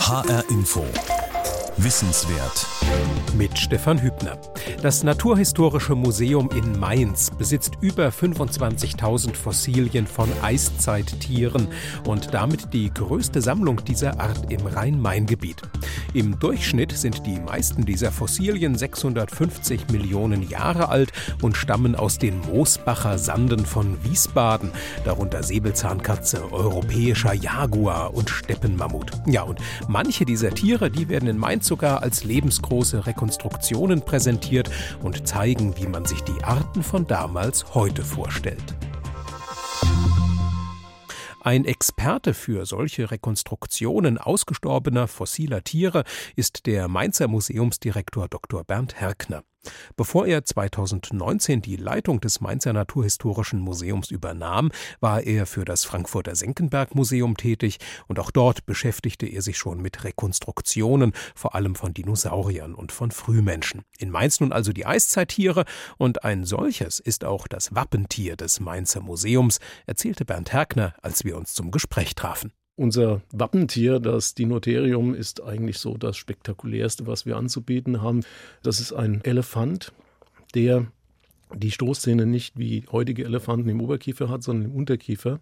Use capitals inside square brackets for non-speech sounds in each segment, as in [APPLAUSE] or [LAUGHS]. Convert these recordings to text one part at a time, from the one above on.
HR Info. Wissenswert. Mit Stefan Hübner. Das Naturhistorische Museum in Mainz besitzt über 25.000 Fossilien von Eiszeittieren und damit die größte Sammlung dieser Art im Rhein-Main-Gebiet. Im Durchschnitt sind die meisten dieser Fossilien 650 Millionen Jahre alt und stammen aus den Moosbacher Sanden von Wiesbaden, darunter Säbelzahnkatze, europäischer Jaguar und Steppenmammut. Ja, und manche dieser Tiere, die werden in Mainz sogar als lebensgroße Rekonstruktionen präsentiert und zeigen, wie man sich die Arten von damals heute vorstellt. Ein Experte für solche Rekonstruktionen ausgestorbener fossiler Tiere ist der Mainzer Museumsdirektor Dr. Bernd Herkner. Bevor er 2019 die Leitung des Mainzer Naturhistorischen Museums übernahm, war er für das Frankfurter Senckenberg Museum tätig und auch dort beschäftigte er sich schon mit Rekonstruktionen, vor allem von Dinosauriern und von Frühmenschen. In Mainz nun also die Eiszeittiere und ein solches ist auch das Wappentier des Mainzer Museums, erzählte Bernd Herkner, als wir uns zum Gespräch trafen. Unser Wappentier, das Dinotherium, ist eigentlich so das spektakulärste, was wir anzubieten haben. Das ist ein Elefant, der die Stoßzähne nicht wie heutige Elefanten im Oberkiefer hat, sondern im Unterkiefer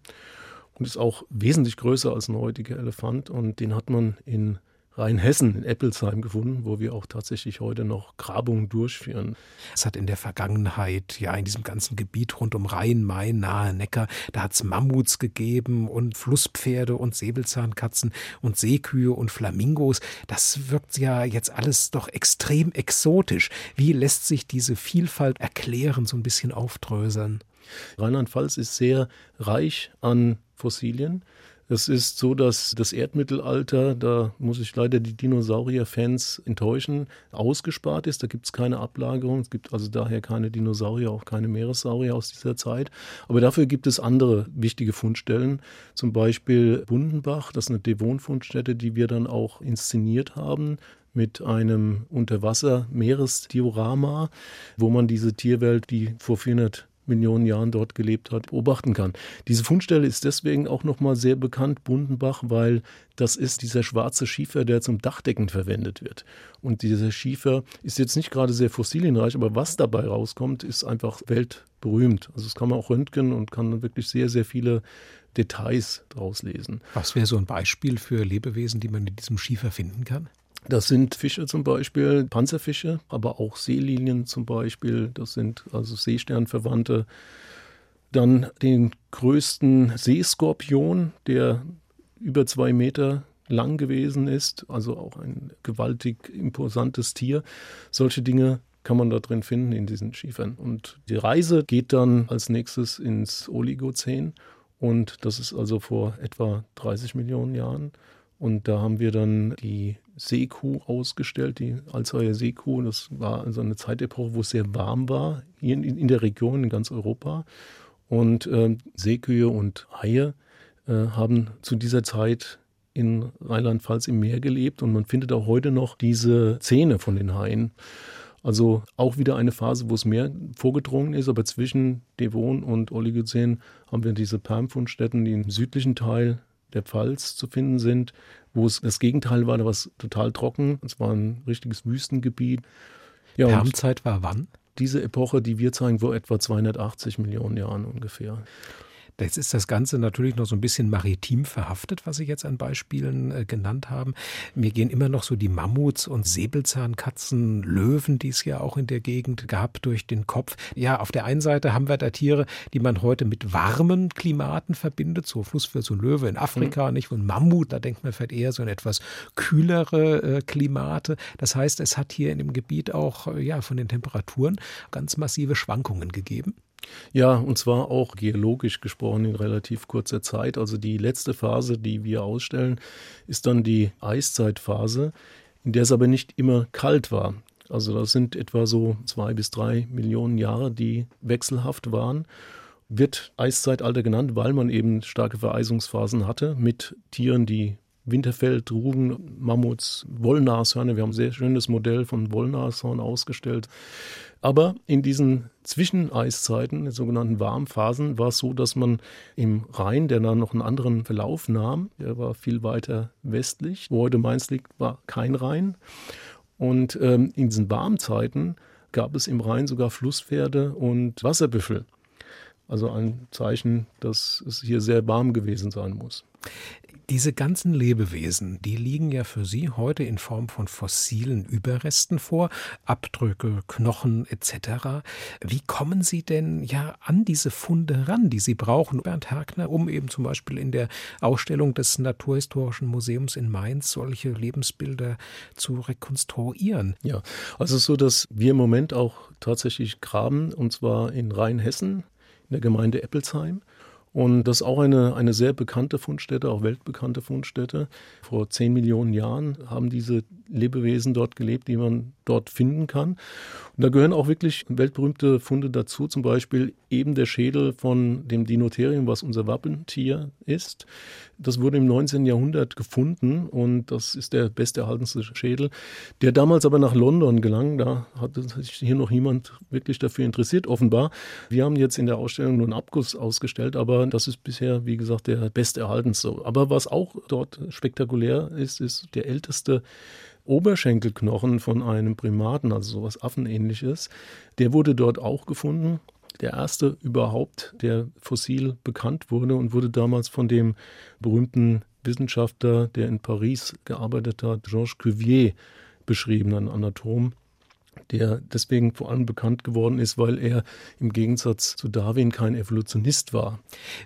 und ist auch wesentlich größer als ein heutiger Elefant und den hat man in Rheinhessen in Eppelsheim gefunden, wo wir auch tatsächlich heute noch Grabungen durchführen. Es hat in der Vergangenheit, ja, in diesem ganzen Gebiet rund um Rhein, Main, nahe Neckar, da hat es Mammuts gegeben und Flusspferde und Säbelzahnkatzen und Seekühe und Flamingos. Das wirkt ja jetzt alles doch extrem exotisch. Wie lässt sich diese Vielfalt erklären, so ein bisschen aufdröseln? Rheinland-Pfalz ist sehr reich an Fossilien. Es ist so, dass das Erdmittelalter, da muss ich leider die Dinosaurier-Fans enttäuschen, ausgespart ist. Da gibt es keine Ablagerung. Es gibt also daher keine Dinosaurier, auch keine Meeressaurier aus dieser Zeit. Aber dafür gibt es andere wichtige Fundstellen. Zum Beispiel Bundenbach, das ist eine Devon-Fundstätte, die wir dann auch inszeniert haben mit einem Unterwasser-Meeresdiorama, wo man diese Tierwelt, die vor 400 Millionen Jahren dort gelebt hat, beobachten kann. Diese Fundstelle ist deswegen auch nochmal sehr bekannt, Bundenbach, weil das ist dieser schwarze Schiefer, der zum Dachdecken verwendet wird. Und dieser Schiefer ist jetzt nicht gerade sehr fossilienreich, aber was dabei rauskommt, ist einfach weltberühmt. Also das kann man auch röntgen und kann dann wirklich sehr, sehr viele Details draus lesen. Was wäre so ein Beispiel für Lebewesen, die man in diesem Schiefer finden kann? Das sind Fische zum Beispiel, Panzerfische, aber auch Seelinien zum Beispiel. Das sind also Seesternverwandte. Dann den größten Seeskorpion, der über zwei Meter lang gewesen ist, also auch ein gewaltig imposantes Tier. Solche Dinge kann man da drin finden in diesen Schiefern. Und die Reise geht dann als nächstes ins Oligozän und das ist also vor etwa 30 Millionen Jahren. Und da haben wir dann die Seekuh ausgestellt, die Alzheimer Seekuh. Das war also eine Zeitepoche, wo es sehr warm war, hier in, in der Region, in ganz Europa. Und äh, Seekühe und Haie äh, haben zu dieser Zeit in Rheinland-Pfalz im Meer gelebt und man findet auch heute noch diese Zähne von den Haien. Also auch wieder eine Phase, wo es mehr vorgedrungen ist, aber zwischen Devon und Oligozän haben wir diese Permfundstätten, die im südlichen Teil der Pfalz zu finden sind, wo es das Gegenteil war, da war es total trocken. Es war ein richtiges Wüstengebiet. Ja, Permzeit war wann? Diese Epoche, die wir zeigen, vor etwa 280 Millionen Jahren ungefähr. Jetzt ist das Ganze natürlich noch so ein bisschen maritim verhaftet, was Sie jetzt an Beispielen äh, genannt haben. Mir gehen immer noch so die Mammuts und Säbelzahnkatzen, Löwen, die es ja auch in der Gegend gab, durch den Kopf. Ja, auf der einen Seite haben wir da Tiere, die man heute mit warmen Klimaten verbindet, so Flusswild, so Löwe in Afrika, mhm. nicht? Und Mammut, da denkt man vielleicht eher so in etwas kühlere äh, Klimate. Das heißt, es hat hier in dem Gebiet auch äh, ja von den Temperaturen ganz massive Schwankungen gegeben. Ja, und zwar auch geologisch gesprochen in relativ kurzer Zeit. Also die letzte Phase, die wir ausstellen, ist dann die Eiszeitphase, in der es aber nicht immer kalt war. Also das sind etwa so zwei bis drei Millionen Jahre, die wechselhaft waren. Wird Eiszeitalter genannt, weil man eben starke Vereisungsphasen hatte mit Tieren, die Winterfeld, Rugen, Mammuts, Wollnashörner. Wir haben ein sehr schönes Modell von Wollnashorn ausgestellt. Aber in diesen Zwischeneiszeiten, den sogenannten Warmphasen, war es so, dass man im Rhein, der dann noch einen anderen Verlauf nahm, der war viel weiter westlich, wo heute Mainz liegt, war kein Rhein. Und ähm, in diesen Warmzeiten gab es im Rhein sogar Flusspferde und Wasserbüffel. Also ein Zeichen, dass es hier sehr warm gewesen sein muss. Diese ganzen Lebewesen, die liegen ja für Sie heute in Form von fossilen Überresten vor, Abdrücke, Knochen etc. Wie kommen Sie denn ja an diese Funde ran, die Sie brauchen, Bernd Herkner, um eben zum Beispiel in der Ausstellung des Naturhistorischen Museums in Mainz solche Lebensbilder zu rekonstruieren? Ja, also so, dass wir im Moment auch tatsächlich graben, und zwar in Rheinhessen, in der Gemeinde Eppelsheim. Und das ist auch eine, eine sehr bekannte Fundstätte, auch weltbekannte Fundstätte. Vor zehn Millionen Jahren haben diese Lebewesen dort gelebt, die man dort finden kann. Und da gehören auch wirklich weltberühmte Funde dazu, zum Beispiel eben der Schädel von dem Dinotherium, was unser Wappentier ist. Das wurde im 19. Jahrhundert gefunden und das ist der besterhaltenste Schädel, der damals aber nach London gelang. Da hat sich hier noch niemand wirklich dafür interessiert, offenbar. Wir haben jetzt in der Ausstellung nur einen Abguss ausgestellt, aber das ist bisher, wie gesagt, der besterhaltenste. Aber was auch dort spektakulär ist, ist der älteste Oberschenkelknochen von einem Primaten, also sowas Affenähnliches. Der wurde dort auch gefunden. Der erste überhaupt, der fossil bekannt wurde und wurde damals von dem berühmten Wissenschaftler, der in Paris gearbeitet hat, Georges Cuvier, beschrieben, ein Anatom der deswegen vor allem bekannt geworden ist, weil er im Gegensatz zu Darwin kein Evolutionist war.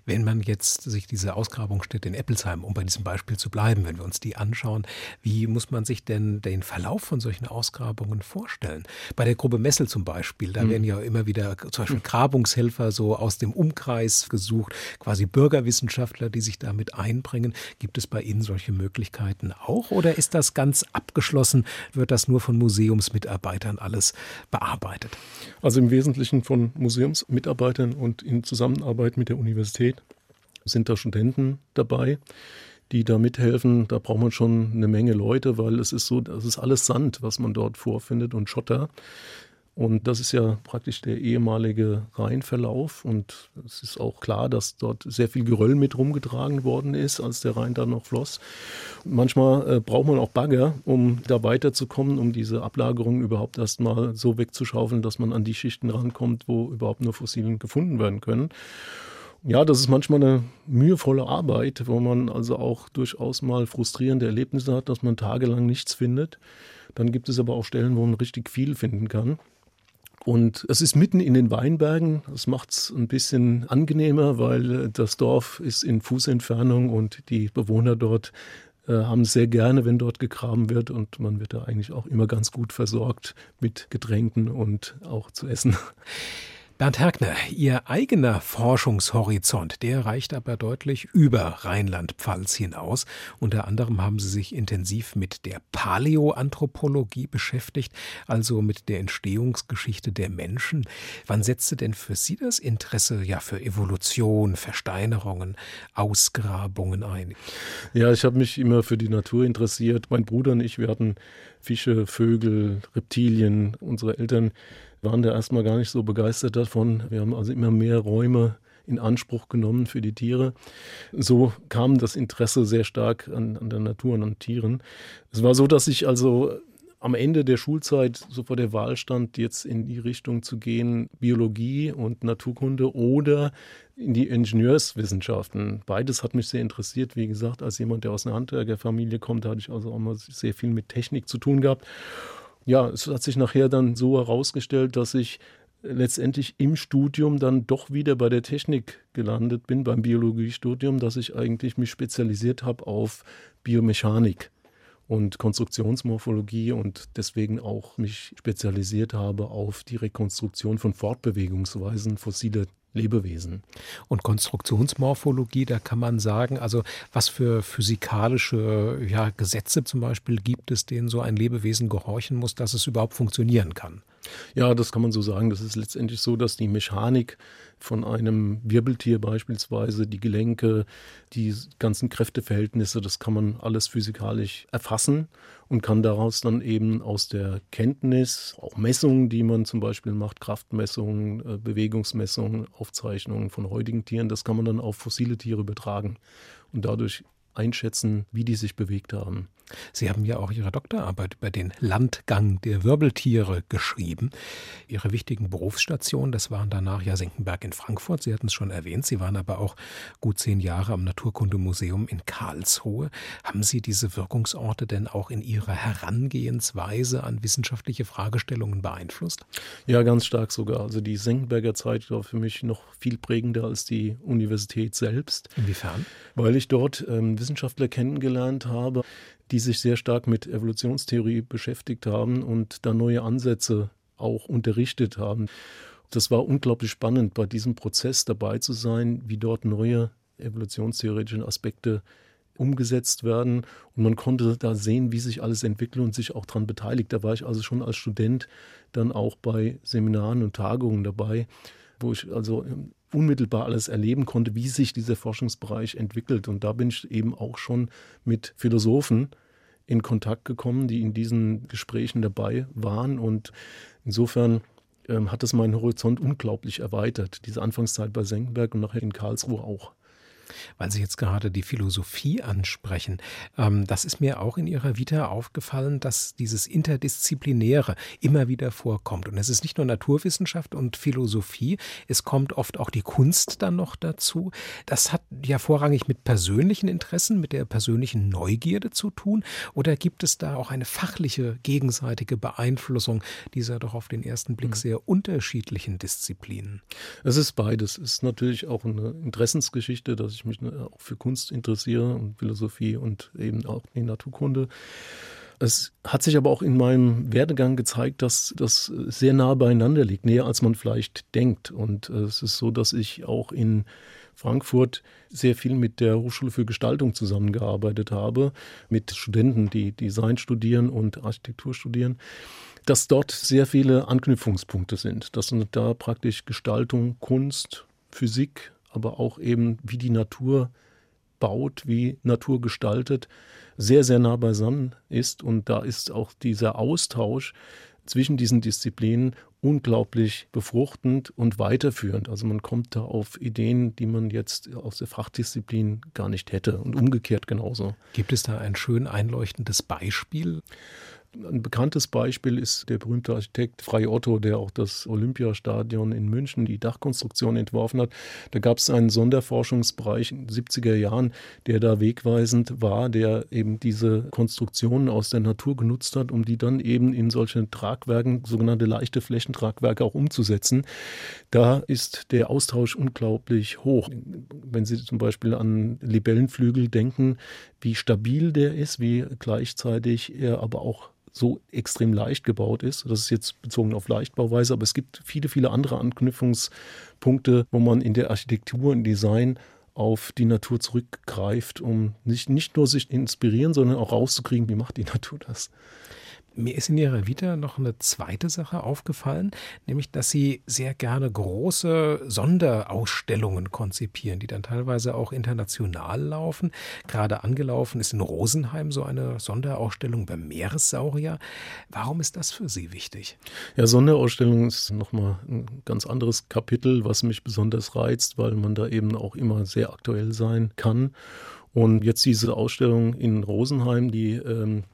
Wenn man jetzt sich diese Ausgrabungsstätte in Eppelsheim, um bei diesem Beispiel zu bleiben, wenn wir uns die anschauen, wie muss man sich denn den Verlauf von solchen Ausgrabungen vorstellen? Bei der Gruppe Messel zum Beispiel, da hm. werden ja immer wieder zum Beispiel Grabungshelfer so aus dem Umkreis gesucht, quasi Bürgerwissenschaftler, die sich damit einbringen. Gibt es bei Ihnen solche Möglichkeiten auch oder ist das ganz abgeschlossen? Wird das nur von Museumsmitarbeitern alles bearbeitet? Also im Wesentlichen von Museumsmitarbeitern und in Zusammenarbeit mit der Universität sind da Studenten dabei, die da mithelfen. Da braucht man schon eine Menge Leute, weil es ist so, das ist alles Sand, was man dort vorfindet und Schotter. Und das ist ja praktisch der ehemalige Rheinverlauf. Und es ist auch klar, dass dort sehr viel Geröll mit rumgetragen worden ist, als der Rhein dann noch floss. Und manchmal äh, braucht man auch Bagger, um da weiterzukommen, um diese Ablagerung überhaupt erstmal so wegzuschaufeln, dass man an die Schichten rankommt, wo überhaupt nur Fossilien gefunden werden können. Ja, das ist manchmal eine mühevolle Arbeit, wo man also auch durchaus mal frustrierende Erlebnisse hat, dass man tagelang nichts findet. Dann gibt es aber auch Stellen, wo man richtig viel finden kann. Und es ist mitten in den Weinbergen. Das macht es ein bisschen angenehmer, weil äh, das Dorf ist in Fußentfernung und die Bewohner dort äh, haben sehr gerne, wenn dort gegraben wird und man wird da eigentlich auch immer ganz gut versorgt mit Getränken und auch zu essen. [LAUGHS] Bernd Herkner, Ihr eigener Forschungshorizont, der reicht aber deutlich über Rheinland-Pfalz hinaus. Unter anderem haben Sie sich intensiv mit der Paläoanthropologie beschäftigt, also mit der Entstehungsgeschichte der Menschen. Wann setzte denn für Sie das Interesse ja für Evolution, Versteinerungen, Ausgrabungen ein? Ja, ich habe mich immer für die Natur interessiert. Mein Bruder und ich, hatten Fische, Vögel, Reptilien. Unsere Eltern waren da erstmal gar nicht so begeistert davon. Wir haben also immer mehr Räume in Anspruch genommen für die Tiere. So kam das Interesse sehr stark an, an der Natur und an Tieren. Es war so, dass ich also am Ende der Schulzeit so vor der Wahl stand, jetzt in die Richtung zu gehen, Biologie und Naturkunde oder in die Ingenieurswissenschaften. Beides hat mich sehr interessiert. Wie gesagt, als jemand, der aus einer Handwerkerfamilie kommt, hatte ich also auch mal sehr viel mit Technik zu tun gehabt ja, es hat sich nachher dann so herausgestellt, dass ich letztendlich im Studium dann doch wieder bei der Technik gelandet bin, beim Biologiestudium, dass ich eigentlich mich spezialisiert habe auf Biomechanik und Konstruktionsmorphologie und deswegen auch mich spezialisiert habe auf die Rekonstruktion von Fortbewegungsweisen fossiler Lebewesen. Und Konstruktionsmorphologie, da kann man sagen, also was für physikalische ja, Gesetze zum Beispiel gibt es, denen so ein Lebewesen gehorchen muss, dass es überhaupt funktionieren kann? Ja, das kann man so sagen. Das ist letztendlich so, dass die Mechanik von einem Wirbeltier beispielsweise, die Gelenke, die ganzen Kräfteverhältnisse, das kann man alles physikalisch erfassen und kann daraus dann eben aus der Kenntnis, auch Messungen, die man zum Beispiel macht, Kraftmessungen, äh, Bewegungsmessungen, Aufzeichnungen von heutigen Tieren, das kann man dann auf fossile Tiere übertragen und dadurch einschätzen, wie die sich bewegt haben. Sie haben ja auch Ihre Doktorarbeit über den Landgang der Wirbeltiere geschrieben. Ihre wichtigen Berufsstationen, das waren danach ja Senckenberg in Frankfurt. Sie hatten es schon erwähnt. Sie waren aber auch gut zehn Jahre am Naturkundemuseum in Karlsruhe. Haben Sie diese Wirkungsorte denn auch in Ihrer Herangehensweise an wissenschaftliche Fragestellungen beeinflusst? Ja, ganz stark sogar. Also die Senckenberger Zeit war für mich noch viel prägender als die Universität selbst. Inwiefern? Weil ich dort ähm, Wissenschaftler kennengelernt habe, die sich sehr stark mit Evolutionstheorie beschäftigt haben und da neue Ansätze auch unterrichtet haben. Das war unglaublich spannend, bei diesem Prozess dabei zu sein, wie dort neue evolutionstheoretische Aspekte umgesetzt werden. Und man konnte da sehen, wie sich alles entwickelt und sich auch daran beteiligt. Da war ich also schon als Student dann auch bei Seminaren und Tagungen dabei, wo ich also unmittelbar alles erleben konnte, wie sich dieser Forschungsbereich entwickelt. Und da bin ich eben auch schon mit Philosophen in Kontakt gekommen, die in diesen Gesprächen dabei waren. Und insofern ähm, hat es meinen Horizont unglaublich erweitert. Diese Anfangszeit bei Senckenberg und nachher in Karlsruhe auch weil Sie jetzt gerade die Philosophie ansprechen. Ähm, das ist mir auch in Ihrer Vita aufgefallen, dass dieses Interdisziplinäre immer wieder vorkommt. Und es ist nicht nur Naturwissenschaft und Philosophie, es kommt oft auch die Kunst dann noch dazu. Das hat ja vorrangig mit persönlichen Interessen, mit der persönlichen Neugierde zu tun. Oder gibt es da auch eine fachliche gegenseitige Beeinflussung dieser doch auf den ersten Blick mhm. sehr unterschiedlichen Disziplinen? Es ist beides. Es ist natürlich auch eine Interessensgeschichte, dass ich mich auch für Kunst interessiere und Philosophie und eben auch die Naturkunde. Es hat sich aber auch in meinem Werdegang gezeigt, dass das sehr nah beieinander liegt, näher als man vielleicht denkt. Und äh, es ist so, dass ich auch in Frankfurt sehr viel mit der Hochschule für Gestaltung zusammengearbeitet habe, mit Studenten, die Design studieren und Architektur studieren, dass dort sehr viele Anknüpfungspunkte sind, dass da praktisch Gestaltung, Kunst, Physik, aber auch eben, wie die Natur baut, wie Natur gestaltet, sehr, sehr nah beisammen ist. Und da ist auch dieser Austausch zwischen diesen Disziplinen unglaublich befruchtend und weiterführend. Also man kommt da auf Ideen, die man jetzt aus der Fachdisziplin gar nicht hätte und umgekehrt genauso. Gibt es da ein schön einleuchtendes Beispiel? Ein bekanntes Beispiel ist der berühmte Architekt Frei Otto, der auch das Olympiastadion in München, die Dachkonstruktion entworfen hat. Da gab es einen Sonderforschungsbereich in den 70er Jahren, der da wegweisend war, der eben diese Konstruktionen aus der Natur genutzt hat, um die dann eben in solche Tragwerken, sogenannte leichte Flächentragwerke auch umzusetzen. Da ist der Austausch unglaublich hoch. Wenn Sie zum Beispiel an Libellenflügel denken, wie stabil der ist, wie gleichzeitig er aber auch so extrem leicht gebaut ist. Das ist jetzt bezogen auf Leichtbauweise, aber es gibt viele, viele andere Anknüpfungspunkte, wo man in der Architektur und Design auf die Natur zurückgreift, um nicht, nicht nur sich inspirieren, sondern auch rauszukriegen, wie macht die Natur das. Mir ist in Ihrer Vita noch eine zweite Sache aufgefallen, nämlich, dass Sie sehr gerne große Sonderausstellungen konzipieren, die dann teilweise auch international laufen. Gerade angelaufen ist in Rosenheim so eine Sonderausstellung beim Meeressaurier. Warum ist das für Sie wichtig? Ja, Sonderausstellung ist nochmal ein ganz anderes Kapitel, was mich besonders reizt, weil man da eben auch immer sehr aktuell sein kann. Und jetzt diese Ausstellung in Rosenheim, die ähm,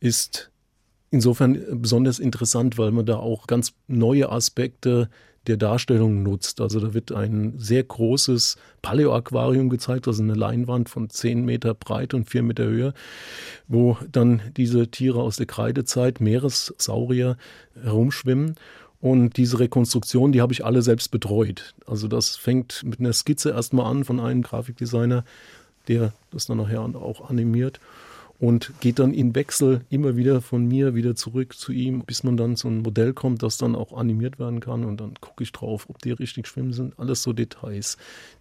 ist insofern besonders interessant, weil man da auch ganz neue Aspekte der Darstellung nutzt. Also da wird ein sehr großes Paleo-Aquarium gezeigt, also eine Leinwand von 10 Meter Breite und 4 Meter Höhe, wo dann diese Tiere aus der Kreidezeit, Meeressaurier, herumschwimmen. Und diese Rekonstruktion, die habe ich alle selbst betreut. Also das fängt mit einer Skizze erstmal an von einem Grafikdesigner, der das dann nachher auch animiert. Und geht dann in Wechsel immer wieder von mir wieder zurück zu ihm, bis man dann zu einem Modell kommt, das dann auch animiert werden kann und dann gucke ich drauf, ob die richtig schwimmen sind. Alles so Details,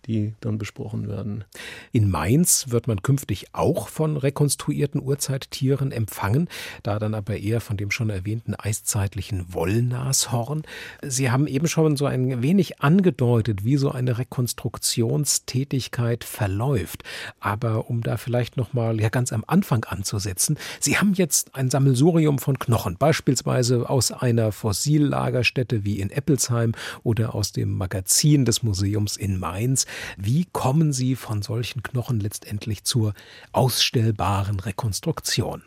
die dann besprochen werden. In Mainz wird man künftig auch von rekonstruierten Urzeittieren empfangen, da dann aber eher von dem schon erwähnten eiszeitlichen Wollnashorn. Sie haben eben schon so ein wenig angedeutet, wie so eine Rekonstruktionstätigkeit verläuft. Aber um da vielleicht noch mal ja ganz am Anfang anzusetzen, Sie haben jetzt ein Sammelsurium von Knochen, beispielsweise aus einer Fossillagerstätte wie in Eppelsheim oder aus dem Magazin des Museums in Mainz. Wie kommen Sie von solchen Knochen letztendlich zur ausstellbaren Rekonstruktion?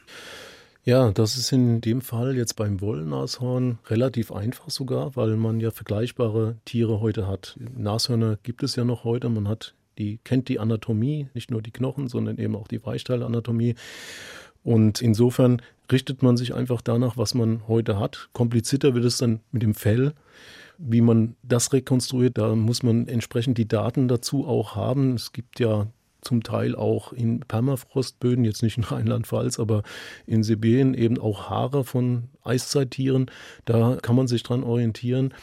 Ja, das ist in dem Fall jetzt beim Wollnashorn relativ einfach sogar, weil man ja vergleichbare Tiere heute hat. Nashörner gibt es ja noch heute. Man hat die kennt die Anatomie, nicht nur die Knochen, sondern eben auch die Weichteilanatomie. Und insofern richtet man sich einfach danach, was man heute hat. Komplizierter wird es dann mit dem Fell. Wie man das rekonstruiert, da muss man entsprechend die Daten dazu auch haben. Es gibt ja zum Teil auch in Permafrostböden, jetzt nicht in [LAUGHS] Rheinland-Pfalz, aber in Sibirien eben auch Haare von Eiszeittieren. Da kann man sich dran orientieren.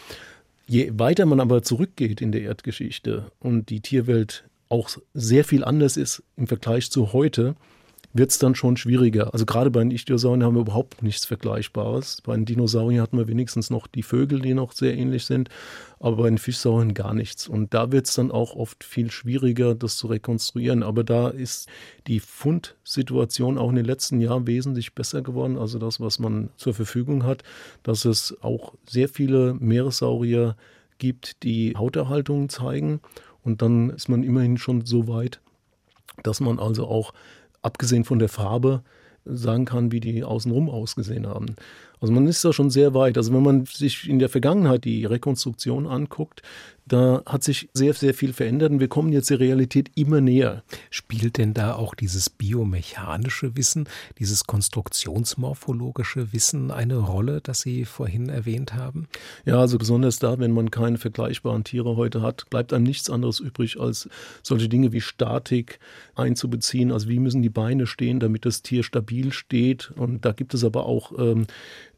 Je weiter man aber zurückgeht in der Erdgeschichte und die Tierwelt auch sehr viel anders ist im Vergleich zu heute, wird es dann schon schwieriger. Also gerade bei den Ichthyosauriern haben wir überhaupt nichts Vergleichbares. Bei den Dinosauriern hatten wir wenigstens noch die Vögel, die noch sehr ähnlich sind, aber bei den Fischsauriern gar nichts. Und da wird es dann auch oft viel schwieriger, das zu rekonstruieren. Aber da ist die Fundsituation auch in den letzten Jahren wesentlich besser geworden. Also das, was man zur Verfügung hat, dass es auch sehr viele Meeressaurier gibt, die Hauterhaltungen zeigen. Und dann ist man immerhin schon so weit, dass man also auch abgesehen von der Farbe, sagen kann, wie die außenrum ausgesehen haben. Also man ist da schon sehr weit. Also wenn man sich in der Vergangenheit die Rekonstruktion anguckt, da hat sich sehr, sehr viel verändert und wir kommen jetzt der Realität immer näher. Spielt denn da auch dieses biomechanische Wissen, dieses konstruktionsmorphologische Wissen eine Rolle, das Sie vorhin erwähnt haben? Ja, also besonders da, wenn man keine vergleichbaren Tiere heute hat, bleibt einem nichts anderes übrig, als solche Dinge wie Statik einzubeziehen. Also wie müssen die Beine stehen, damit das Tier stabil steht. Und da gibt es aber auch ähm,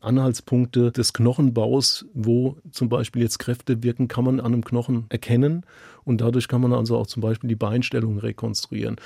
Anhaltspunkte des Knochenbaus, wo zum Beispiel jetzt Kräfte wirken, kann man an einem Knochen erkennen und dadurch kann man also auch zum Beispiel die Beinstellung rekonstruieren.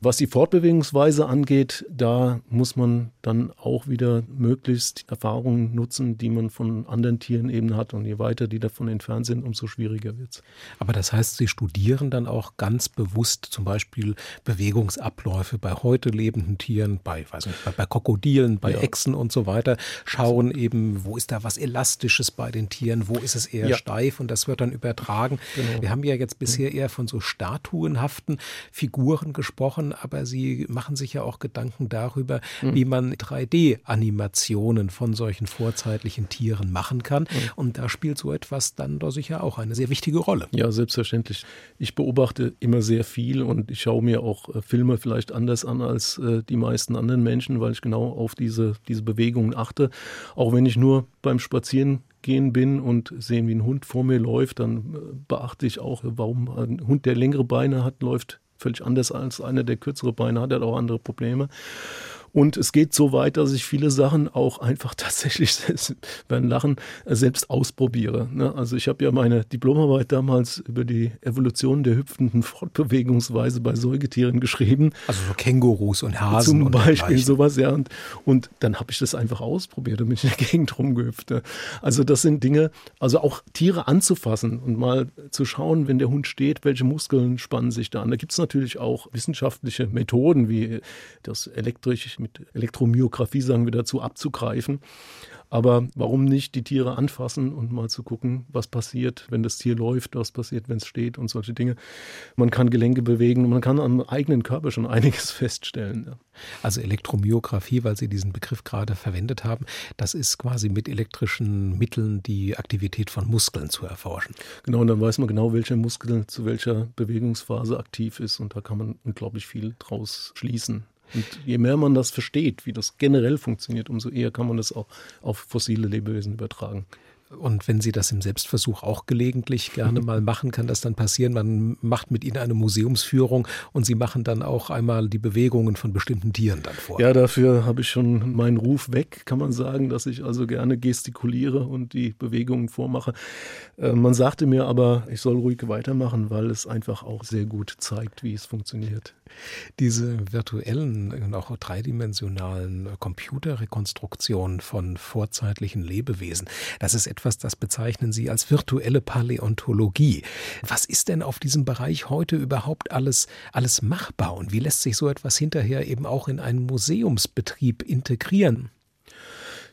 Was die Fortbewegungsweise angeht, da muss man dann auch wieder möglichst Erfahrungen nutzen, die man von anderen Tieren eben hat. Und je weiter die davon entfernt sind, umso schwieriger wird es. Aber das heißt, Sie studieren dann auch ganz bewusst zum Beispiel Bewegungsabläufe bei heute lebenden Tieren, bei, weiß nicht, bei, bei Krokodilen, bei ja. Echsen und so weiter, schauen eben, wo ist da was Elastisches bei den Tieren, wo ist es eher ja. steif und das wird dann übertragen. Genau. Wir haben ja jetzt bisher eher von so statuenhaften Figuren gesprochen aber Sie machen sich ja auch Gedanken darüber, mhm. wie man 3D-Animationen von solchen vorzeitlichen Tieren machen kann. Mhm. Und da spielt so etwas dann doch sicher auch eine sehr wichtige Rolle. Ja, selbstverständlich. Ich beobachte immer sehr viel und ich schaue mir auch äh, Filme vielleicht anders an als äh, die meisten anderen Menschen, weil ich genau auf diese, diese Bewegungen achte. Auch wenn ich nur beim Spazieren gehen bin und sehen, wie ein Hund vor mir läuft, dann äh, beachte ich auch, warum ein Hund, der längere Beine hat, läuft völlig anders als einer, der kürzere Beine hat, der hat auch andere Probleme. Und es geht so weit, dass ich viele Sachen auch einfach [LAUGHS] tatsächlich, werden lachen, selbst ausprobiere. Ne? Also ich habe ja meine Diplomarbeit damals über die Evolution der hüpfenden Fortbewegungsweise bei Säugetieren geschrieben. Also so Kängurus und Hasen. Zum Beispiel sowas, ja. Und, und dann habe ich das einfach ausprobiert und bin in der [LAUGHS] Gegend rumgehüpft. Also das sind Dinge, also auch Tiere anzufassen und mal zu schauen, wenn der Hund steht, welche Muskeln spannen sich da an. Da gibt es natürlich auch wissenschaftliche Methoden, wie das elektrisch mit Elektromyographie, sagen wir dazu, abzugreifen. Aber warum nicht die Tiere anfassen und mal zu gucken, was passiert, wenn das Tier läuft, was passiert, wenn es steht und solche Dinge. Man kann Gelenke bewegen, man kann am eigenen Körper schon [LAUGHS] einiges feststellen. Ja. Also Elektromyographie, weil Sie diesen Begriff gerade verwendet haben, das ist quasi mit elektrischen Mitteln die Aktivität von Muskeln zu erforschen. Genau, und dann weiß man genau, welcher Muskel zu welcher Bewegungsphase aktiv ist und da kann man unglaublich viel draus schließen. Und je mehr man das versteht, wie das generell funktioniert, umso eher kann man das auch auf fossile Lebewesen übertragen. Und wenn Sie das im Selbstversuch auch gelegentlich gerne [LAUGHS] mal machen, kann das dann passieren. Man macht mit Ihnen eine Museumsführung und Sie machen dann auch einmal die Bewegungen von bestimmten Tieren dann vor. Ja, dafür habe ich schon meinen Ruf weg, kann man sagen, dass ich also gerne gestikuliere und die Bewegungen vormache. Äh, man sagte mir aber, ich soll ruhig weitermachen, weil es einfach auch sehr gut zeigt, wie es funktioniert. Diese virtuellen und auch dreidimensionalen Computerrekonstruktionen von vorzeitlichen Lebewesen, das ist etwas, das bezeichnen Sie als virtuelle Paläontologie. Was ist denn auf diesem Bereich heute überhaupt alles, alles machbar und wie lässt sich so etwas hinterher eben auch in einen Museumsbetrieb integrieren?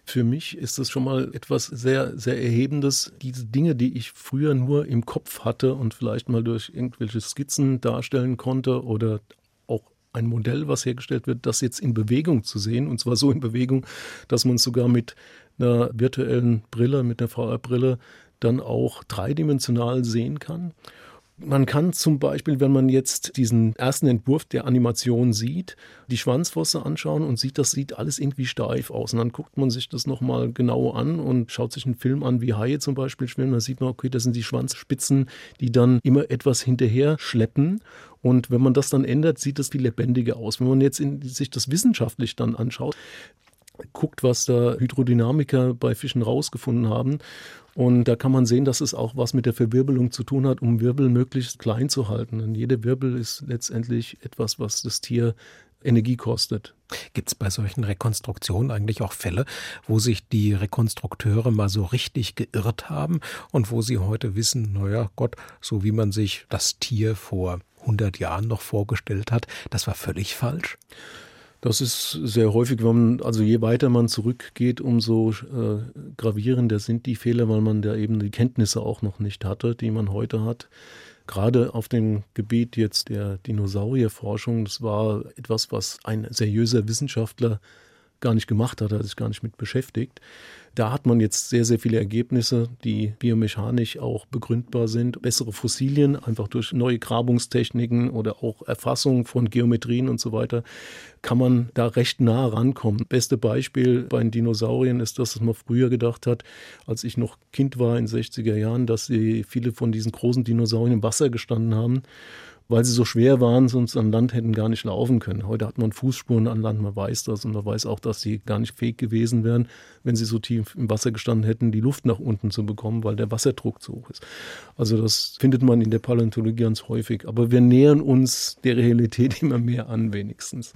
Für mich ist das schon mal etwas sehr, sehr Erhebendes. Diese Dinge, die ich früher nur im Kopf hatte und vielleicht mal durch irgendwelche Skizzen darstellen konnte oder auch ein Modell, was hergestellt wird, das jetzt in Bewegung zu sehen. Und zwar so in Bewegung, dass man es sogar mit einer virtuellen Brille, mit einer VR-Brille dann auch dreidimensional sehen kann. Man kann zum Beispiel, wenn man jetzt diesen ersten Entwurf der Animation sieht, die Schwanzfosse anschauen und sieht, das sieht alles irgendwie steif aus. Und dann guckt man sich das nochmal genau an und schaut sich einen Film an, wie Haie zum Beispiel schwimmen. Da sieht man, okay, das sind die Schwanzspitzen, die dann immer etwas hinterher schleppen. Und wenn man das dann ändert, sieht das viel lebendiger aus. Wenn man jetzt in, sich das wissenschaftlich dann anschaut, guckt, was da Hydrodynamiker bei Fischen rausgefunden haben. Und da kann man sehen, dass es auch was mit der Verwirbelung zu tun hat, um Wirbel möglichst klein zu halten. Und jede Wirbel ist letztendlich etwas, was das Tier Energie kostet. Gibt es bei solchen Rekonstruktionen eigentlich auch Fälle, wo sich die Rekonstrukteure mal so richtig geirrt haben und wo sie heute wissen, naja Gott, so wie man sich das Tier vor 100 Jahren noch vorgestellt hat, das war völlig falsch? Das ist sehr häufig, wenn man, also je weiter man zurückgeht, umso äh, gravierender sind die Fehler, weil man da eben die Kenntnisse auch noch nicht hatte, die man heute hat. Gerade auf dem Gebiet jetzt der Dinosaurierforschung, das war etwas, was ein seriöser Wissenschaftler gar nicht gemacht hat, hat sich gar nicht mit beschäftigt. Da hat man jetzt sehr, sehr viele Ergebnisse, die biomechanisch auch begründbar sind. Bessere Fossilien, einfach durch neue Grabungstechniken oder auch Erfassung von Geometrien und so weiter, kann man da recht nah rankommen. Beste Beispiel bei den Dinosauriern ist das, was man früher gedacht hat, als ich noch Kind war in den 60er Jahren, dass sie viele von diesen großen Dinosauriern im Wasser gestanden haben weil sie so schwer waren, sonst an Land hätten gar nicht laufen können. Heute hat man Fußspuren an Land, man weiß das und man weiß auch, dass sie gar nicht fähig gewesen wären, wenn sie so tief im Wasser gestanden hätten, die Luft nach unten zu bekommen, weil der Wasserdruck zu hoch ist. Also das findet man in der Paläontologie ganz häufig. Aber wir nähern uns der Realität immer mehr an, wenigstens.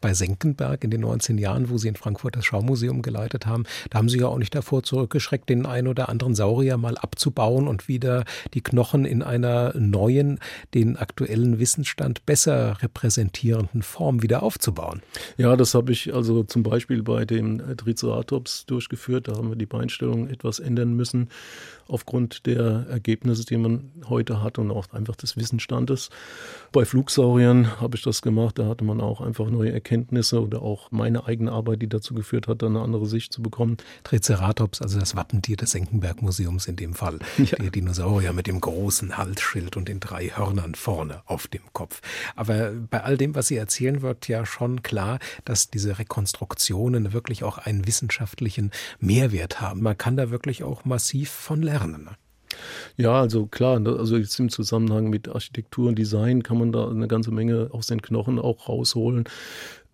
Bei Senckenberg in den 19 Jahren, wo Sie in Frankfurt das Schaumuseum geleitet haben, da haben Sie ja auch nicht davor zurückgeschreckt, den einen oder anderen Saurier mal abzubauen und wieder die Knochen in einer neuen, den aktuellen aktuellen Wissensstand besser repräsentierenden Form wieder aufzubauen. Ja, das habe ich also zum Beispiel bei dem Triceratops durchgeführt. Da haben wir die Beinstellung etwas ändern müssen aufgrund der Ergebnisse, die man heute hat und auch einfach des Wissensstandes. Bei Flugsauriern habe ich das gemacht. Da hatte man auch einfach neue Erkenntnisse oder auch meine eigene Arbeit, die dazu geführt hat, eine andere Sicht zu bekommen. Triceratops, also das Wappentier des Senckenberg-Museums in dem Fall. Ja. Der Dinosaurier mit dem großen Halsschild und den drei Hörnern vorne auf dem Kopf. Aber bei all dem, was Sie erzählen, wird ja schon klar, dass diese Rekonstruktionen wirklich auch einen wissenschaftlichen Mehrwert haben. Man kann da wirklich auch massiv von lernen lernen. Ne? Ja, also klar, ne, also jetzt im Zusammenhang mit Architektur und Design kann man da eine ganze Menge aus den Knochen auch rausholen.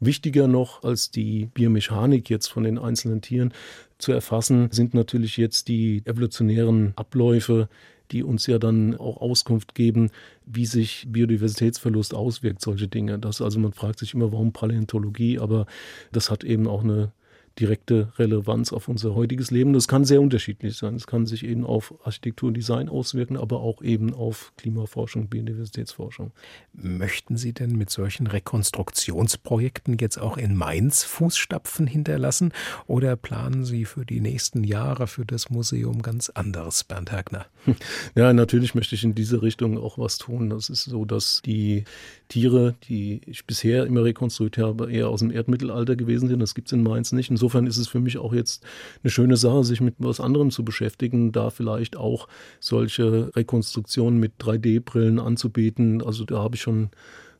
Wichtiger noch als die Biomechanik jetzt von den einzelnen Tieren zu erfassen, sind natürlich jetzt die evolutionären Abläufe, die uns ja dann auch Auskunft geben, wie sich Biodiversitätsverlust auswirkt, solche Dinge. Das also man fragt sich immer, warum Paläontologie, aber das hat eben auch eine direkte Relevanz auf unser heutiges Leben. Das kann sehr unterschiedlich sein. Es kann sich eben auf Architektur und Design auswirken, aber auch eben auf Klimaforschung, Biodiversitätsforschung. Möchten Sie denn mit solchen Rekonstruktionsprojekten jetzt auch in Mainz Fußstapfen hinterlassen oder planen Sie für die nächsten Jahre für das Museum ganz anderes, Bernd Hergner? [LAUGHS] Ja, natürlich möchte ich in diese Richtung auch was tun. Das ist so, dass die Tiere, die ich bisher immer rekonstruiert habe, eher aus dem Erdmittelalter gewesen sind. Das gibt es in Mainz nicht. Insofern ist es für mich auch jetzt eine schöne Sache, sich mit was anderem zu beschäftigen, da vielleicht auch solche Rekonstruktionen mit 3D-Brillen anzubieten. Also da habe ich schon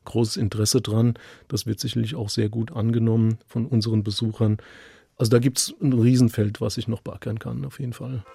großes Interesse dran. Das wird sicherlich auch sehr gut angenommen von unseren Besuchern. Also da gibt es ein Riesenfeld, was ich noch beackern kann, auf jeden Fall.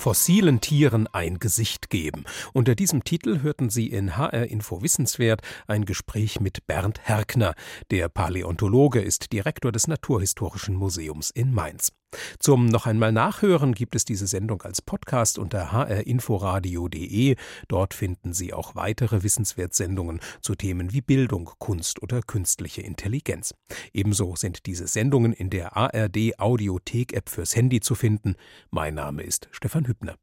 Fossilen Tieren ein Gesicht geben. Unter diesem Titel hörten Sie in HR Info Wissenswert ein Gespräch mit Bernd Herkner. Der Paläontologe ist Direktor des Naturhistorischen Museums in Mainz. Zum noch einmal Nachhören gibt es diese Sendung als Podcast unter hrinforadio.de. Dort finden Sie auch weitere Wissenswertsendungen zu Themen wie Bildung, Kunst oder künstliche Intelligenz. Ebenso sind diese Sendungen in der ARD Audiothek App fürs Handy zu finden. Mein Name ist Stefan Hübner.